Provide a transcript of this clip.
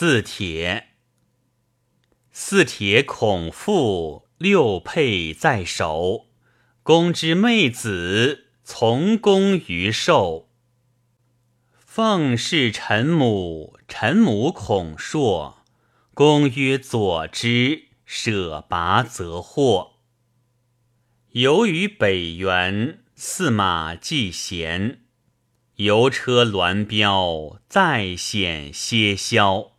四帖，四帖孔父六佩在手，公之妹子从公于寿。奉侍臣母，臣母孔硕，公曰左之，舍拔则获。游于北原，驷马既闲，游车鸾标，再显歇萧。